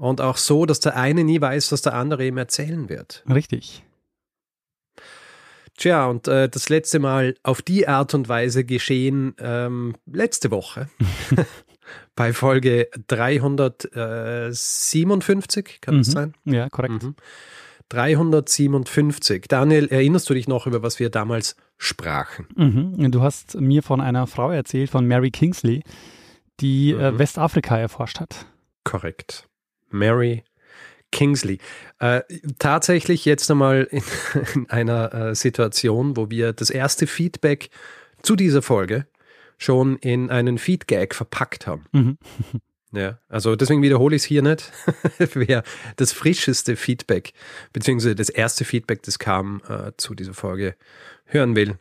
Und auch so, dass der eine nie weiß, was der andere ihm erzählen wird. Richtig. Tja, und äh, das letzte Mal auf die Art und Weise geschehen ähm, letzte Woche. bei Folge 357, kann mhm. das sein? Ja, korrekt. Mhm. 357. Daniel, erinnerst du dich noch, über was wir damals sprachen? Mhm. Du hast mir von einer Frau erzählt, von Mary Kingsley, die äh, mhm. Westafrika erforscht hat. Korrekt. Mary Kingsley. Äh, tatsächlich jetzt einmal in, in einer äh, Situation, wo wir das erste Feedback zu dieser Folge schon in einen Feedgag verpackt haben. Mhm. Ja, also deswegen wiederhole ich es hier nicht. Wer das frischeste Feedback, beziehungsweise das erste Feedback, das kam äh, zu dieser Folge, hören will,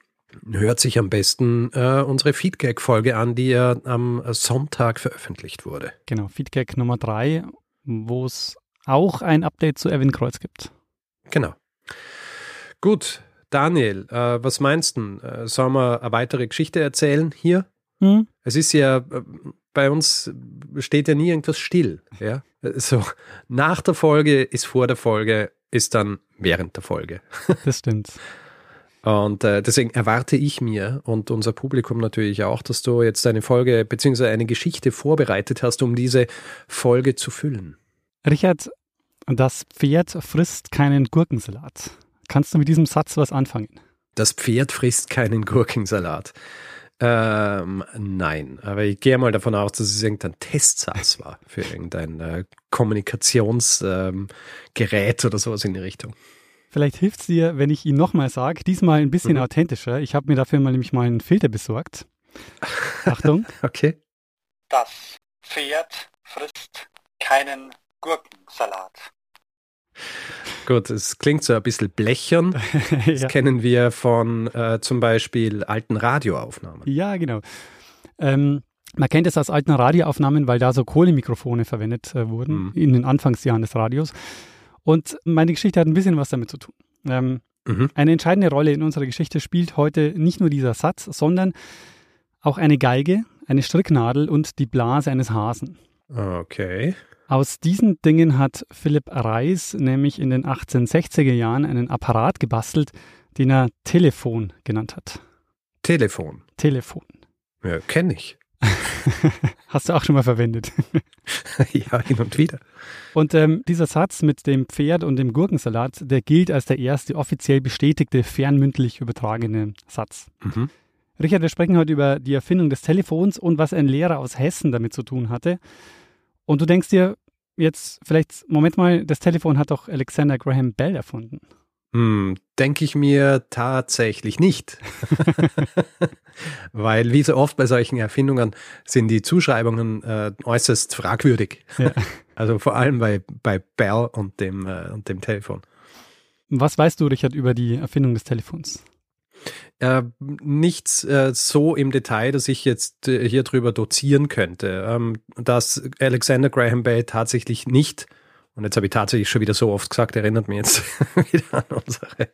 hört sich am besten äh, unsere Feedgag-Folge an, die ja am Sonntag veröffentlicht wurde. Genau, Feedgag Nummer drei, wo es auch ein Update zu Erwin Kreuz gibt. Genau. Gut, Daniel, äh, was meinst du? Äh, sollen wir eine weitere Geschichte erzählen hier? Hm? Es ist ja, äh, bei uns steht ja nie irgendwas still. Ja? So, nach der Folge ist vor der Folge, ist dann während der Folge. Das stimmt. Und äh, deswegen erwarte ich mir und unser Publikum natürlich auch, dass du jetzt eine Folge bzw. eine Geschichte vorbereitet hast, um diese Folge zu füllen. Richard, das Pferd frisst keinen Gurkensalat. Kannst du mit diesem Satz was anfangen? Das Pferd frisst keinen Gurkensalat. Ähm, nein, aber ich gehe mal davon aus, dass es irgendein Testsatz war für irgendein äh, Kommunikationsgerät ähm, oder sowas in die Richtung. Vielleicht hilft es dir, wenn ich ihn nochmal sage, diesmal ein bisschen mhm. authentischer. Ich habe mir dafür mal nämlich mal einen Filter besorgt. Achtung. okay. Das Pferd frisst keinen Gurkensalat. Gut, es klingt so ein bisschen blechern. Das ja. kennen wir von äh, zum Beispiel alten Radioaufnahmen. Ja, genau. Ähm, man kennt es aus alten Radioaufnahmen, weil da so Kohlemikrofone verwendet äh, wurden mhm. in den Anfangsjahren des Radios. Und meine Geschichte hat ein bisschen was damit zu tun. Ähm, mhm. Eine entscheidende Rolle in unserer Geschichte spielt heute nicht nur dieser Satz, sondern auch eine Geige, eine Stricknadel und die Blase eines Hasen. Okay. Aus diesen Dingen hat Philipp Reis nämlich in den 1860er Jahren einen Apparat gebastelt, den er Telefon genannt hat. Telefon? Telefon. Ja, kenne ich. Hast du auch schon mal verwendet? ja, hin und wieder. Und ähm, dieser Satz mit dem Pferd und dem Gurkensalat, der gilt als der erste offiziell bestätigte fernmündlich übertragene Satz. Mhm. Richard, wir sprechen heute über die Erfindung des Telefons und was ein Lehrer aus Hessen damit zu tun hatte. Und du denkst dir jetzt vielleicht, Moment mal, das Telefon hat doch Alexander Graham Bell erfunden. Hm, denke ich mir tatsächlich nicht. Weil wie so oft bei solchen Erfindungen sind die Zuschreibungen äh, äußerst fragwürdig. Ja. Also vor allem bei, bei Bell und dem, äh, und dem Telefon. Was weißt du, Richard, über die Erfindung des Telefons? Äh, nichts äh, so im Detail, dass ich jetzt äh, hier drüber dozieren könnte. Ähm, dass Alexander Graham Bell tatsächlich nicht, und jetzt habe ich tatsächlich schon wieder so oft gesagt, erinnert mich jetzt wieder an unsere,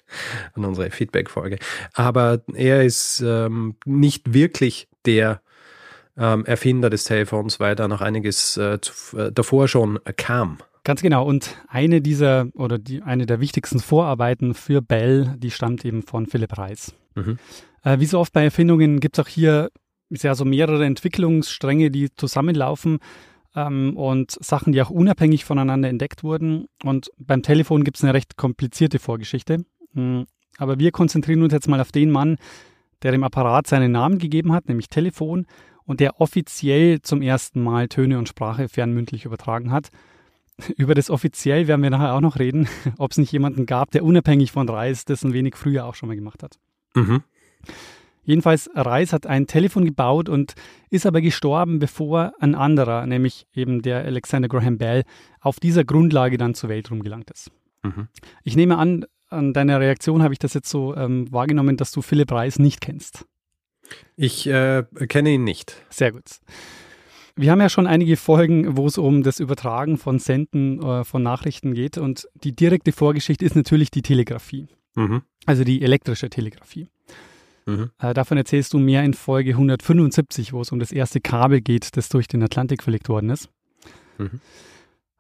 an unsere Feedback-Folge. Aber er ist ähm, nicht wirklich der ähm, Erfinder des Telefons, weil da noch einiges äh, äh, davor schon kam. Ganz genau. Und eine dieser oder die, eine der wichtigsten Vorarbeiten für Bell, die stammt eben von Philipp Reis. Mhm. Äh, wie so oft bei Erfindungen gibt es auch hier ja so mehrere Entwicklungsstränge, die zusammenlaufen ähm, und Sachen, die auch unabhängig voneinander entdeckt wurden. Und beim Telefon gibt es eine recht komplizierte Vorgeschichte. Mhm. Aber wir konzentrieren uns jetzt mal auf den Mann, der dem Apparat seinen Namen gegeben hat, nämlich Telefon, und der offiziell zum ersten Mal Töne und Sprache fernmündlich übertragen hat. Über das offiziell werden wir nachher auch noch reden, ob es nicht jemanden gab, der unabhängig von Reis das ein wenig früher auch schon mal gemacht hat. Mhm. Jedenfalls, Reis hat ein Telefon gebaut und ist aber gestorben, bevor ein anderer, nämlich eben der Alexander Graham Bell, auf dieser Grundlage dann zur Weltruhm gelangt ist. Mhm. Ich nehme an, an deiner Reaktion habe ich das jetzt so ähm, wahrgenommen, dass du Philipp Reis nicht kennst. Ich äh, kenne ihn nicht. Sehr gut. Wir haben ja schon einige Folgen, wo es um das Übertragen von Senden äh, von Nachrichten geht und die direkte Vorgeschichte ist natürlich die Telegrafie, mhm. also die elektrische Telegrafie. Mhm. Äh, davon erzählst du mehr in Folge 175, wo es um das erste Kabel geht, das durch den Atlantik verlegt worden ist. Mhm.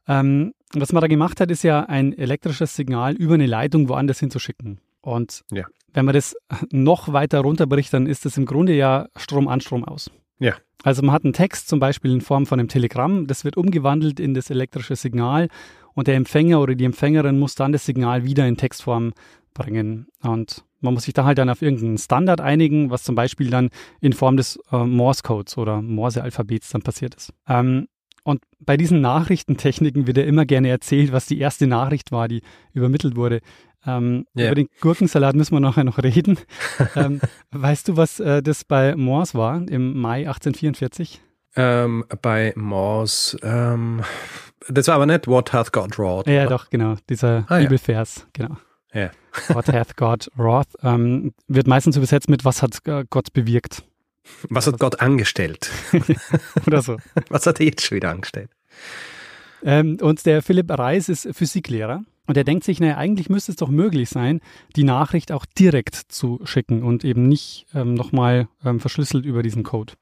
Ähm, was man da gemacht hat, ist ja ein elektrisches Signal über eine Leitung woanders hinzuschicken. Und ja. wenn man das noch weiter runterbricht, dann ist das im Grunde ja Strom an, Strom aus. Ja. Also man hat einen Text zum Beispiel in Form von einem Telegramm, das wird umgewandelt in das elektrische Signal und der Empfänger oder die Empfängerin muss dann das Signal wieder in Textform bringen. Und man muss sich da halt dann auf irgendeinen Standard einigen, was zum Beispiel dann in Form des äh, Morse-Codes oder Morse-Alphabets dann passiert ist. Ähm, und bei diesen Nachrichtentechniken wird ja immer gerne erzählt, was die erste Nachricht war, die übermittelt wurde. Ähm, yeah. Über den Gurkensalat müssen wir nachher noch reden. ähm, weißt du, was äh, das bei Morse war im Mai 1844? Ähm, bei Morse, ähm, das war aber nicht What hath God wrought. Ja, doch, genau, dieser ah, Bibelvers, ja. genau. Ja. What hath God wrought ähm, wird meistens übersetzt mit Was hat Gott bewirkt. Was hat Gott angestellt? Oder so. Was hat er jetzt schon wieder angestellt? Ähm, und der Philipp Reis ist Physiklehrer und er denkt sich, naja, eigentlich müsste es doch möglich sein, die Nachricht auch direkt zu schicken und eben nicht ähm, nochmal ähm, verschlüsselt über diesen Code.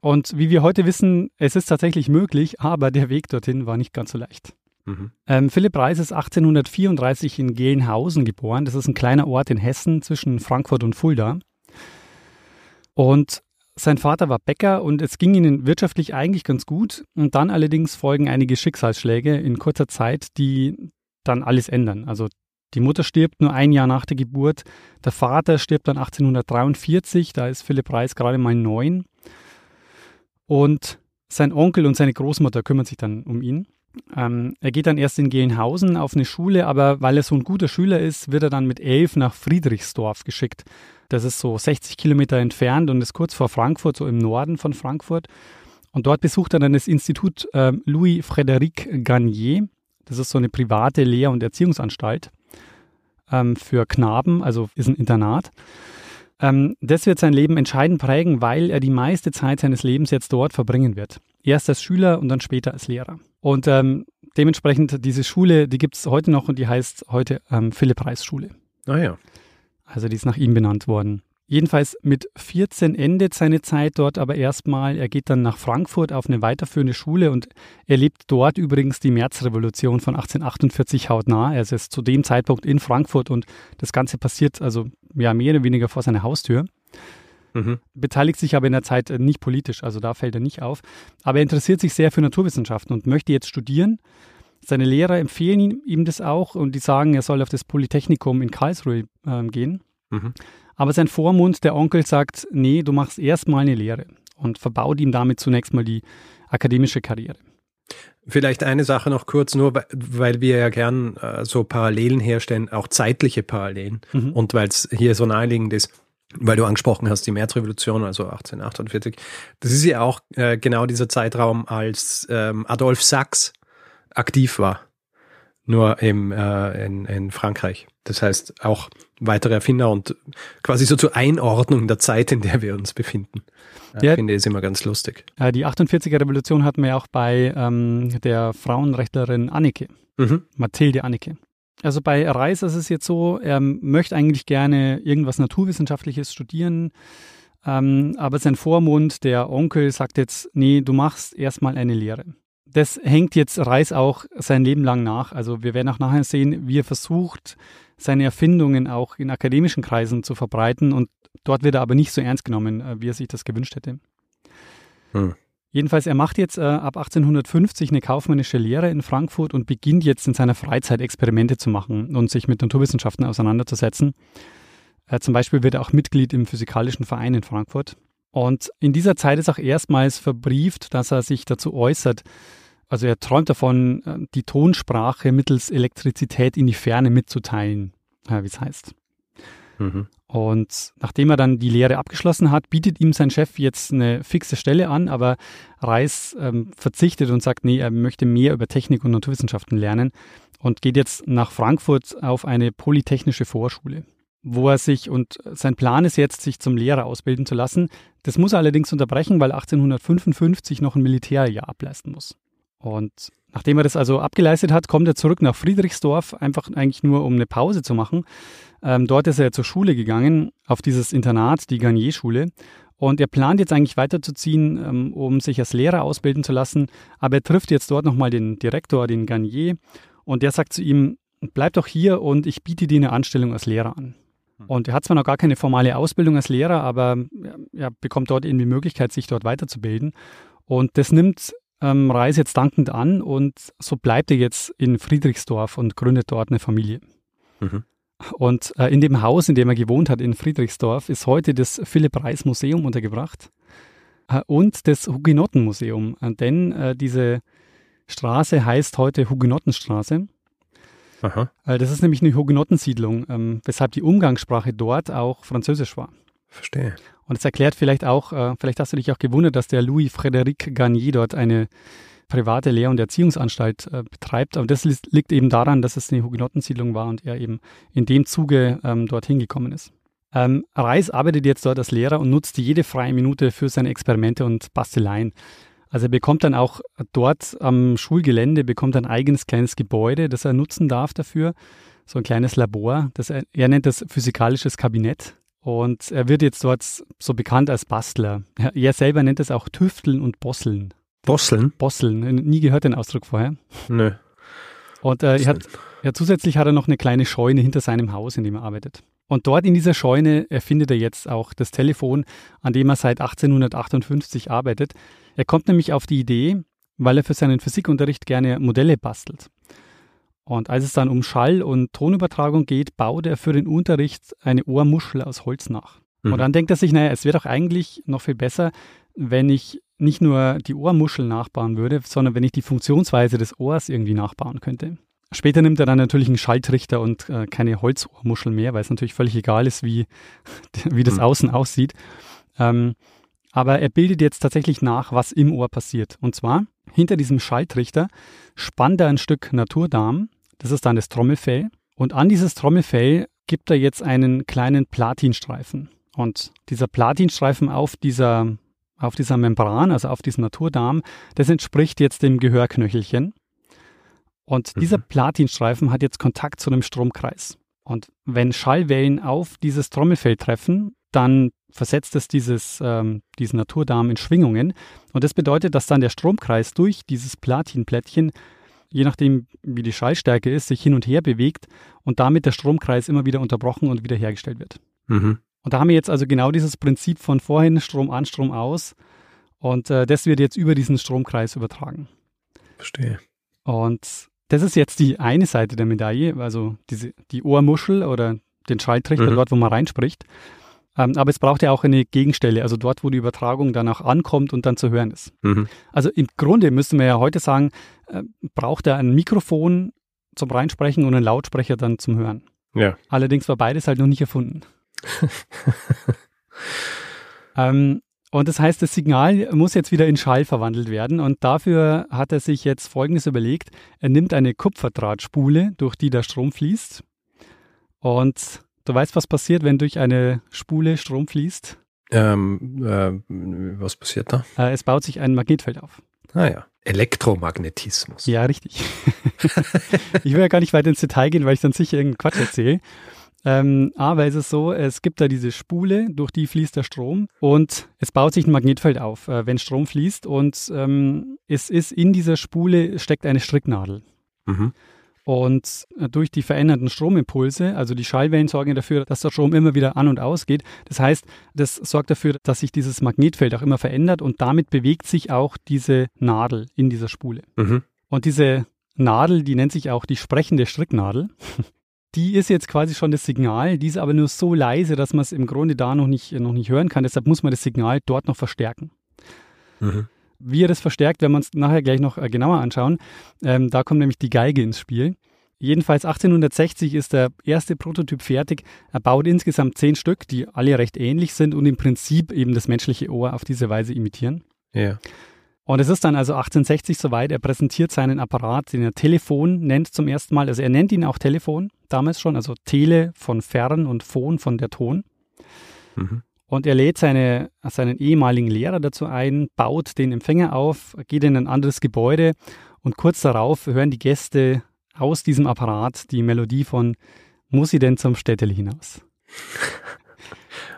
Und wie wir heute wissen, es ist tatsächlich möglich, aber der Weg dorthin war nicht ganz so leicht. Mhm. Ähm, Philipp Reis ist 1834 in Gelnhausen geboren. Das ist ein kleiner Ort in Hessen zwischen Frankfurt und Fulda. Und sein Vater war Bäcker und es ging ihnen wirtschaftlich eigentlich ganz gut. Und dann allerdings folgen einige Schicksalsschläge in kurzer Zeit, die dann alles ändern. Also die Mutter stirbt nur ein Jahr nach der Geburt. Der Vater stirbt dann 1843, da ist Philipp Reis gerade mal neun. Und sein Onkel und seine Großmutter kümmern sich dann um ihn. Ähm, er geht dann erst in Gelnhausen auf eine Schule, aber weil er so ein guter Schüler ist, wird er dann mit elf nach Friedrichsdorf geschickt. Das ist so 60 Kilometer entfernt und ist kurz vor Frankfurt, so im Norden von Frankfurt. Und dort besucht er dann das Institut äh, Louis-Frédéric Garnier. Das ist so eine private Lehr- und Erziehungsanstalt ähm, für Knaben, also ist ein Internat. Ähm, das wird sein Leben entscheidend prägen, weil er die meiste Zeit seines Lebens jetzt dort verbringen wird. Erst als Schüler und dann später als Lehrer. Und ähm, dementsprechend diese Schule, die gibt es heute noch und die heißt heute ähm, Philipp-Reis-Schule. Ah ja. Also die ist nach ihm benannt worden. Jedenfalls mit 14 endet seine Zeit dort aber erstmal. Er geht dann nach Frankfurt auf eine weiterführende Schule und erlebt dort übrigens die Märzrevolution von 1848 hautnah. Er ist zu dem Zeitpunkt in Frankfurt und das Ganze passiert also ja mehr oder weniger vor seiner Haustür. Mhm. Beteiligt sich aber in der Zeit nicht politisch, also da fällt er nicht auf. Aber er interessiert sich sehr für Naturwissenschaften und möchte jetzt studieren. Seine Lehrer empfehlen ihm das auch und die sagen, er soll auf das Polytechnikum in Karlsruhe äh, gehen. Mhm. Aber sein Vormund, der Onkel, sagt, nee, du machst erstmal eine Lehre und verbaut ihm damit zunächst mal die akademische Karriere. Vielleicht eine Sache noch kurz, nur weil wir ja gern äh, so Parallelen herstellen, auch zeitliche Parallelen. Mhm. Und weil es hier so naheliegend ist, weil du angesprochen hast, die Märzrevolution, also 1848. Das ist ja auch äh, genau dieser Zeitraum, als ähm, Adolf Sachs aktiv war. Nur im, äh, in, in Frankreich. Das heißt auch weitere Erfinder und quasi so zur Einordnung der Zeit, in der wir uns befinden. Ja, finde ich immer ganz lustig. Die 48er Revolution hatten wir auch bei ähm, der Frauenrechtlerin Anneke, mhm. Mathilde Anneke. Also bei Reis ist es jetzt so, er möchte eigentlich gerne irgendwas Naturwissenschaftliches studieren, ähm, aber sein Vormund, der Onkel, sagt jetzt, nee, du machst erstmal eine Lehre das hängt jetzt Reis auch sein Leben lang nach. Also wir werden auch nachher sehen, wie er versucht, seine Erfindungen auch in akademischen Kreisen zu verbreiten und dort wird er aber nicht so ernst genommen, äh, wie er sich das gewünscht hätte. Hm. Jedenfalls, er macht jetzt äh, ab 1850 eine kaufmännische Lehre in Frankfurt und beginnt jetzt in seiner Freizeit Experimente zu machen und sich mit Naturwissenschaften auseinanderzusetzen. Äh, zum Beispiel wird er auch Mitglied im Physikalischen Verein in Frankfurt. Und in dieser Zeit ist auch erstmals verbrieft, dass er sich dazu äußert, also er träumt davon, äh, die Tonsprache mittels Elektrizität in die Ferne mitzuteilen, wie es heißt. Mhm. Und nachdem er dann die Lehre abgeschlossen hat, bietet ihm sein Chef jetzt eine fixe Stelle an, aber Reis ähm, verzichtet und sagt, nee, er möchte mehr über Technik und Naturwissenschaften lernen und geht jetzt nach Frankfurt auf eine polytechnische Vorschule, wo er sich, und sein Plan ist jetzt, sich zum Lehrer ausbilden zu lassen. Das muss er allerdings unterbrechen, weil 1855 noch ein Militärjahr ableisten muss. Und nachdem er das also abgeleistet hat, kommt er zurück nach Friedrichsdorf, einfach eigentlich nur um eine Pause zu machen. Ähm, dort ist er zur Schule gegangen, auf dieses Internat, die Garnier-Schule. Und er plant jetzt eigentlich weiterzuziehen, ähm, um sich als Lehrer ausbilden zu lassen. Aber er trifft jetzt dort nochmal den Direktor, den Garnier. Und der sagt zu ihm, bleib doch hier und ich biete dir eine Anstellung als Lehrer an. Hm. Und er hat zwar noch gar keine formale Ausbildung als Lehrer, aber er bekommt dort eben die Möglichkeit, sich dort weiterzubilden. Und das nimmt ähm, Reis jetzt dankend an und so bleibt er jetzt in Friedrichsdorf und gründet dort eine Familie. Mhm. Und äh, in dem Haus, in dem er gewohnt hat in Friedrichsdorf, ist heute das Philipp Reis Museum untergebracht äh, und das Hugenottenmuseum. Äh, denn äh, diese Straße heißt heute Hugenottenstraße. Aha. Äh, das ist nämlich eine Hugenottensiedlung, ähm, weshalb die Umgangssprache dort auch Französisch war. Verstehe. Und es erklärt vielleicht auch, äh, vielleicht hast du dich auch gewundert, dass der Louis Frédéric Garnier dort eine private Lehr- und Erziehungsanstalt äh, betreibt. Aber das liegt eben daran, dass es eine Hugenottensiedlung war und er eben in dem Zuge ähm, dorthin gekommen ist. Ähm, Reis arbeitet jetzt dort als Lehrer und nutzt jede freie Minute für seine Experimente und Basteleien. Also er bekommt dann auch dort am Schulgelände bekommt ein eigenes kleines Gebäude, das er nutzen darf dafür, so ein kleines Labor. Das er, er nennt das physikalisches Kabinett. Und er wird jetzt dort so bekannt als Bastler. Er selber nennt es auch Tüfteln und Bosseln. Bosseln? Bosseln. Nie gehört den Ausdruck vorher. Nö. Und äh, er hat, ja, zusätzlich hat er noch eine kleine Scheune hinter seinem Haus, in dem er arbeitet. Und dort in dieser Scheune erfindet er jetzt auch das Telefon, an dem er seit 1858 arbeitet. Er kommt nämlich auf die Idee, weil er für seinen Physikunterricht gerne Modelle bastelt. Und als es dann um Schall- und Tonübertragung geht, baut er für den Unterricht eine Ohrmuschel aus Holz nach. Mhm. Und dann denkt er sich, naja, es wäre doch eigentlich noch viel besser, wenn ich nicht nur die Ohrmuschel nachbauen würde, sondern wenn ich die Funktionsweise des Ohrs irgendwie nachbauen könnte. Später nimmt er dann natürlich einen Schaltrichter und äh, keine Holzohrmuschel mehr, weil es natürlich völlig egal ist, wie, wie das mhm. Außen aussieht. Ähm, aber er bildet jetzt tatsächlich nach, was im Ohr passiert. Und zwar, hinter diesem Schaltrichter spannt er ein Stück Naturdarm, das ist dann das Trommelfell. Und an dieses Trommelfell gibt er jetzt einen kleinen Platinstreifen. Und dieser Platinstreifen auf dieser, auf dieser Membran, also auf diesem Naturdarm, das entspricht jetzt dem Gehörknöchelchen. Und mhm. dieser Platinstreifen hat jetzt Kontakt zu einem Stromkreis. Und wenn Schallwellen auf dieses Trommelfell treffen, dann versetzt es dieses, ähm, diesen Naturdarm in Schwingungen. Und das bedeutet, dass dann der Stromkreis durch dieses Platinplättchen je nachdem, wie die Schallstärke ist, sich hin und her bewegt und damit der Stromkreis immer wieder unterbrochen und wiederhergestellt wird. Mhm. Und da haben wir jetzt also genau dieses Prinzip von vorhin Strom an, Strom aus. Und äh, das wird jetzt über diesen Stromkreis übertragen. Verstehe. Und das ist jetzt die eine Seite der Medaille, also diese, die Ohrmuschel oder den Schalltrichter mhm. dort, wo man reinspricht. Ähm, aber es braucht ja auch eine Gegenstelle, also dort, wo die Übertragung dann auch ankommt und dann zu hören ist. Mhm. Also im Grunde müsste man ja heute sagen, äh, braucht er ein Mikrofon zum Reinsprechen und einen Lautsprecher dann zum Hören. Ja. Allerdings war beides halt noch nicht erfunden. ähm, und das heißt, das Signal muss jetzt wieder in Schall verwandelt werden. Und dafür hat er sich jetzt Folgendes überlegt. Er nimmt eine Kupferdrahtspule, durch die der Strom fließt. Und Du weißt, was passiert, wenn durch eine Spule Strom fließt? Ähm, äh, was passiert da? Äh, es baut sich ein Magnetfeld auf. Ah ja, Elektromagnetismus. Ja, richtig. ich will ja gar nicht weiter ins Detail gehen, weil ich dann sicher irgendeinen Quatsch erzähle. Ähm, aber es ist so, es gibt da diese Spule, durch die fließt der Strom und es baut sich ein Magnetfeld auf, äh, wenn Strom fließt und ähm, es ist in dieser Spule steckt eine Stricknadel. Mhm. Und äh, durch die veränderten Stromimpulse, also die Schallwellen sorgen dafür, dass der Strom immer wieder an und aus geht. Das heißt, das sorgt dafür, dass sich dieses Magnetfeld auch immer verändert und damit bewegt sich auch diese Nadel in dieser Spule. Mhm. Und diese Nadel, die nennt sich auch die sprechende Stricknadel. Die ist jetzt quasi schon das Signal, die ist aber nur so leise, dass man es im Grunde da noch nicht, noch nicht hören kann. Deshalb muss man das Signal dort noch verstärken. Mhm. Wie er das verstärkt, werden wir uns nachher gleich noch äh, genauer anschauen. Ähm, da kommt nämlich die Geige ins Spiel. Jedenfalls 1860 ist der erste Prototyp fertig. Er baut insgesamt zehn Stück, die alle recht ähnlich sind und im Prinzip eben das menschliche Ohr auf diese Weise imitieren. Ja. Und es ist dann also 1860 soweit, er präsentiert seinen Apparat, den er Telefon nennt zum ersten Mal. Also er nennt ihn auch Telefon, damals schon, also Tele von fern und Phon von der Ton. Mhm. Und er lädt seine, seinen ehemaligen Lehrer dazu ein, baut den Empfänger auf, geht in ein anderes Gebäude und kurz darauf hören die Gäste aus diesem Apparat die Melodie von Muss sie denn zum Städtel hinaus?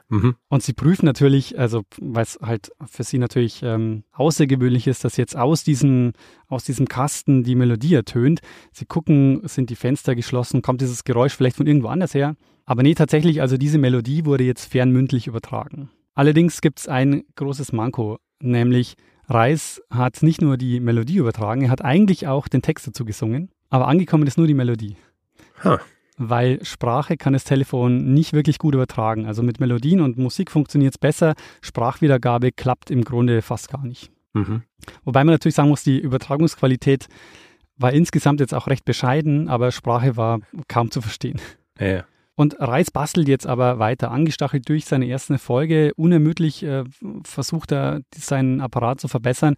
Mhm. Und sie prüfen natürlich, also weil es halt für sie natürlich ähm, außergewöhnlich ist, dass jetzt aus diesem, aus diesem Kasten die Melodie ertönt. Sie gucken, sind die Fenster geschlossen, kommt dieses Geräusch vielleicht von irgendwo anders her. Aber nee, tatsächlich, also diese Melodie wurde jetzt fernmündlich übertragen. Allerdings gibt es ein großes Manko, nämlich Reis hat nicht nur die Melodie übertragen, er hat eigentlich auch den Text dazu gesungen, aber angekommen ist nur die Melodie. Huh weil Sprache kann das Telefon nicht wirklich gut übertragen. Also mit Melodien und Musik funktioniert es besser, Sprachwiedergabe klappt im Grunde fast gar nicht. Mhm. Wobei man natürlich sagen muss, die Übertragungsqualität war insgesamt jetzt auch recht bescheiden, aber Sprache war kaum zu verstehen. Ja. Und Reis bastelt jetzt aber weiter, angestachelt durch seine ersten Erfolge. Unermüdlich äh, versucht er, seinen Apparat zu verbessern.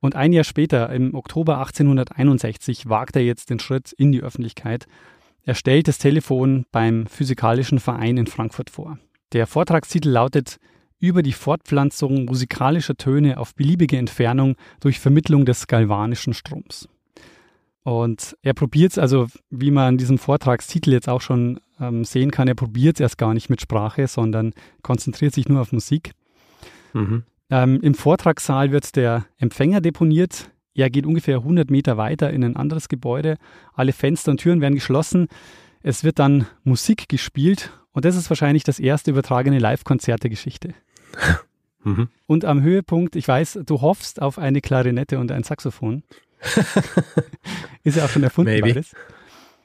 Und ein Jahr später, im Oktober 1861, wagt er jetzt den Schritt in die Öffentlichkeit er stellt das Telefon beim Physikalischen Verein in Frankfurt vor. Der Vortragstitel lautet über die Fortpflanzung musikalischer Töne auf beliebige Entfernung durch Vermittlung des galvanischen Stroms. Und er probiert es, also wie man an diesem Vortragstitel jetzt auch schon ähm, sehen kann, er probiert es erst gar nicht mit Sprache, sondern konzentriert sich nur auf Musik. Mhm. Ähm, Im Vortragssaal wird der Empfänger deponiert, er geht ungefähr 100 Meter weiter in ein anderes Gebäude. Alle Fenster und Türen werden geschlossen. Es wird dann Musik gespielt und das ist wahrscheinlich das erste übertragene Live-Konzert der Geschichte. Mhm. Und am Höhepunkt, ich weiß, du hoffst auf eine Klarinette und ein Saxophon. ist ja auch schon erfunden Maybe. beides.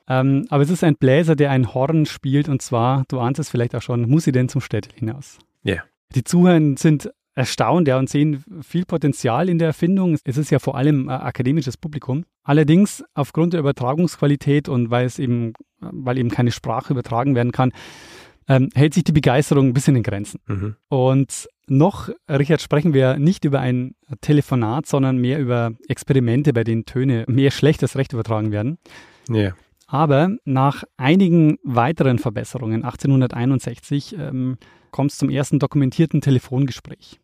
Ähm, aber es ist ein Bläser, der ein Horn spielt und zwar, du ahnst es vielleicht auch schon, muss sie denn zum Städtel hinaus? Ja. Yeah. Die Zuhörer sind erstaunt ja, und sehen viel Potenzial in der Erfindung. Es ist ja vor allem äh, akademisches Publikum. Allerdings aufgrund der Übertragungsqualität und weil es eben, weil eben keine Sprache übertragen werden kann, ähm, hält sich die Begeisterung ein bisschen in Grenzen. Mhm. Und noch, Richard, sprechen wir nicht über ein Telefonat, sondern mehr über Experimente, bei denen Töne mehr schlecht als recht übertragen werden. Ja. Aber nach einigen weiteren Verbesserungen, 1861, ähm, kommt es zum ersten dokumentierten Telefongespräch.